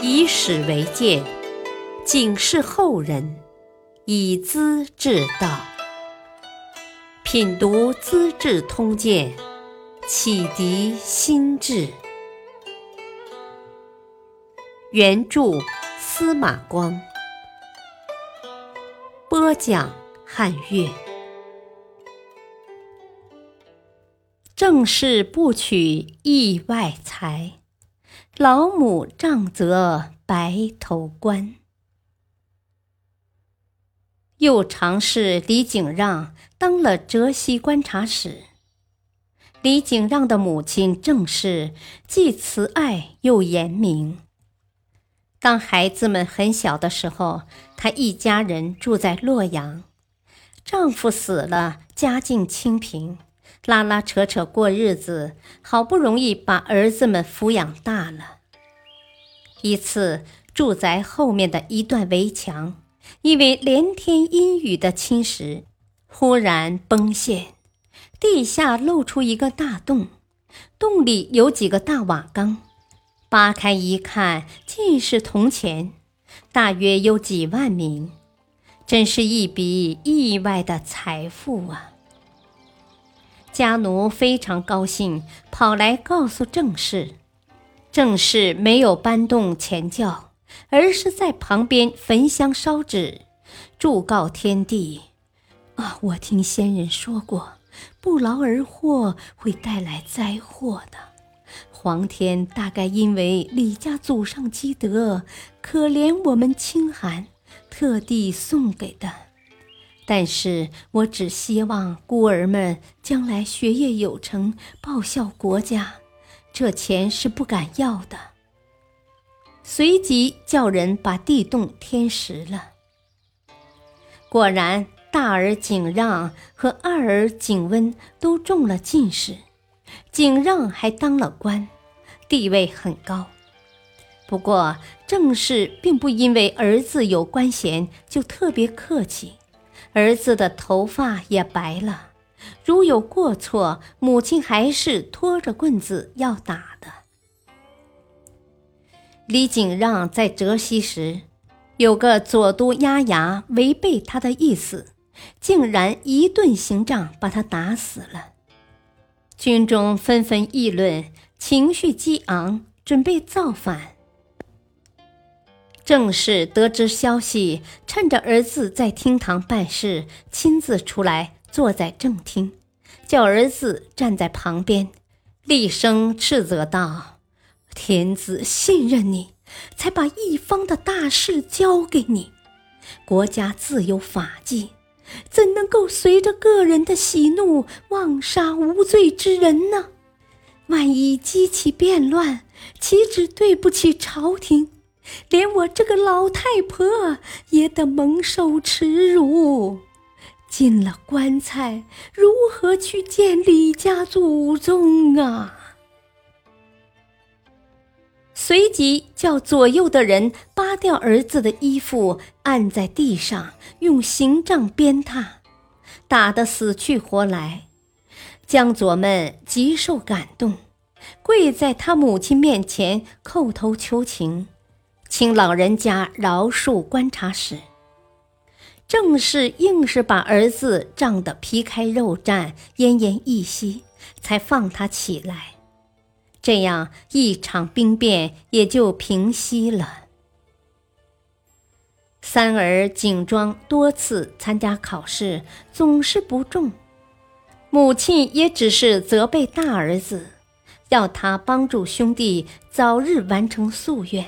以史为鉴，警示后人，以资治道。品读《资治通鉴》，启迪心智。原著司马光，播讲汉乐。正事不取意外财，老母杖责白头官。右常侍李景让当了浙西观察使。李景让的母亲郑氏既慈爱又严明。当孩子们很小的时候，她一家人住在洛阳，丈夫死了，家境清贫。拉拉扯扯过日子，好不容易把儿子们抚养大了。一次，住宅后面的一段围墙因为连天阴雨的侵蚀，忽然崩陷，地下露出一个大洞，洞里有几个大瓦缸，扒开一看，尽是铜钱，大约有几万名，真是一笔意外的财富啊！家奴非常高兴，跑来告诉郑氏。郑氏没有搬动前轿，而是在旁边焚香烧纸，祝告天地：“啊，我听先人说过，不劳而获会带来灾祸的。皇天大概因为李家祖上积德，可怜我们清寒，特地送给的。”但是我只希望孤儿们将来学业有成，报效国家，这钱是不敢要的。随即叫人把地洞填实了。果然，大儿景让和二儿景温都中了进士，景让还当了官，地位很高。不过郑氏并不因为儿子有官衔就特别客气。儿子的头发也白了，如有过错，母亲还是拖着棍子要打的。李景让在浙西时，有个左都押牙违背他的意思，竟然一顿刑杖把他打死了。军中纷纷议论，情绪激昂，准备造反。郑氏得知消息，趁着儿子在厅堂办事，亲自出来坐在正厅，叫儿子站在旁边，厉声斥责道：“天子信任你，才把一方的大事交给你。国家自有法纪，怎能够随着个人的喜怒妄杀无罪之人呢？万一激起变乱，岂止对不起朝廷？”连我这个老太婆也得蒙受耻辱，进了棺材如何去见李家祖宗啊？随即叫左右的人扒掉儿子的衣服，按在地上，用刑杖鞭挞，打得死去活来。江左们极受感动，跪在他母亲面前叩头求情。请老人家饶恕观察使。正是硬是把儿子胀得皮开肉绽、奄奄一息，才放他起来。这样一场兵变也就平息了。三儿景庄多次参加考试，总是不中，母亲也只是责备大儿子，要他帮助兄弟早日完成夙愿。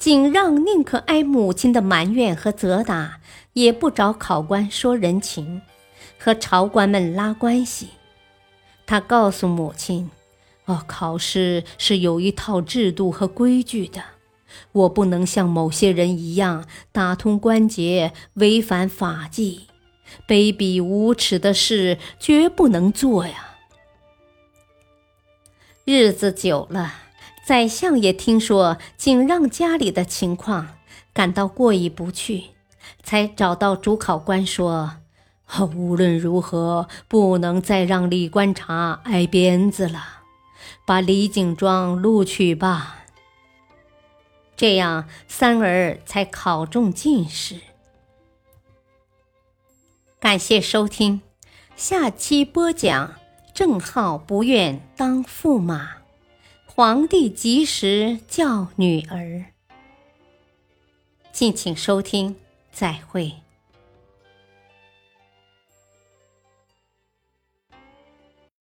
景让宁可挨母亲的埋怨和责打，也不找考官说人情，和朝官们拉关系。他告诉母亲：“哦，考试是有一套制度和规矩的，我不能像某些人一样打通关节，违反法纪，卑鄙无耻的事绝不能做呀。”日子久了。宰相也听说景让家里的情况，感到过意不去，才找到主考官说：“无论如何，不能再让李观察挨鞭子了，把李景庄录取吧。”这样三儿才考中进士。感谢收听，下期播讲：郑浩不愿当驸马，皇帝及时叫女儿。敬请收听，再会。